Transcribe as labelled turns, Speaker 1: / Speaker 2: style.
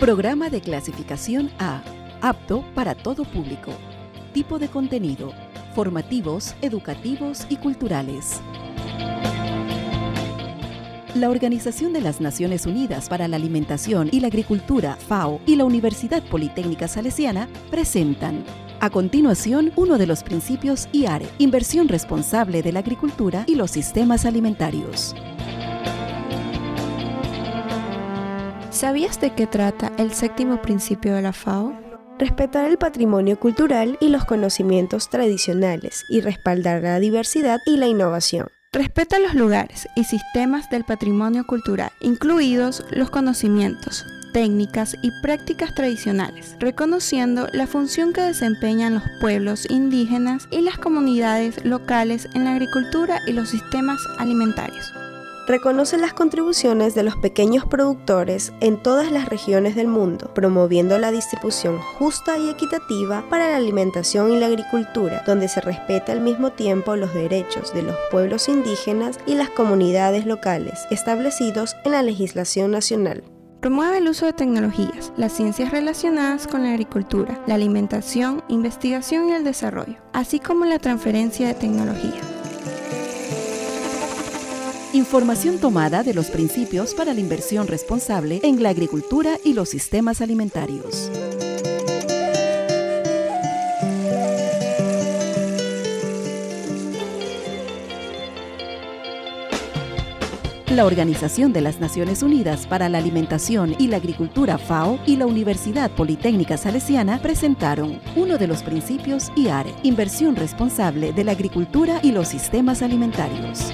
Speaker 1: Programa de clasificación A, apto para todo público. Tipo de contenido, formativos, educativos y culturales. La Organización de las Naciones Unidas para la Alimentación y la Agricultura, FAO, y la Universidad Politécnica Salesiana presentan a continuación, uno de los principios IARE, inversión responsable de la agricultura y los sistemas alimentarios.
Speaker 2: ¿Sabías de qué trata el séptimo principio de la FAO?
Speaker 3: Respetar el patrimonio cultural y los conocimientos tradicionales y respaldar la diversidad y la innovación.
Speaker 2: Respeta los lugares y sistemas del patrimonio cultural, incluidos los conocimientos, técnicas y prácticas tradicionales, reconociendo la función que desempeñan los pueblos indígenas y las comunidades locales en la agricultura y los sistemas alimentarios.
Speaker 3: Reconoce las contribuciones de los pequeños productores en todas las regiones del mundo, promoviendo la distribución justa y equitativa para la alimentación y la agricultura, donde se respeta al mismo tiempo los derechos de los pueblos indígenas y las comunidades locales establecidos en la legislación nacional.
Speaker 2: Promueve el uso de tecnologías, las ciencias relacionadas con la agricultura, la alimentación, investigación y el desarrollo, así como la transferencia de tecnología.
Speaker 1: Información tomada de los principios para la inversión responsable en la agricultura y los sistemas alimentarios. La Organización de las Naciones Unidas para la Alimentación y la Agricultura FAO y la Universidad Politécnica Salesiana presentaron uno de los principios IARE, inversión responsable de la agricultura y los sistemas alimentarios.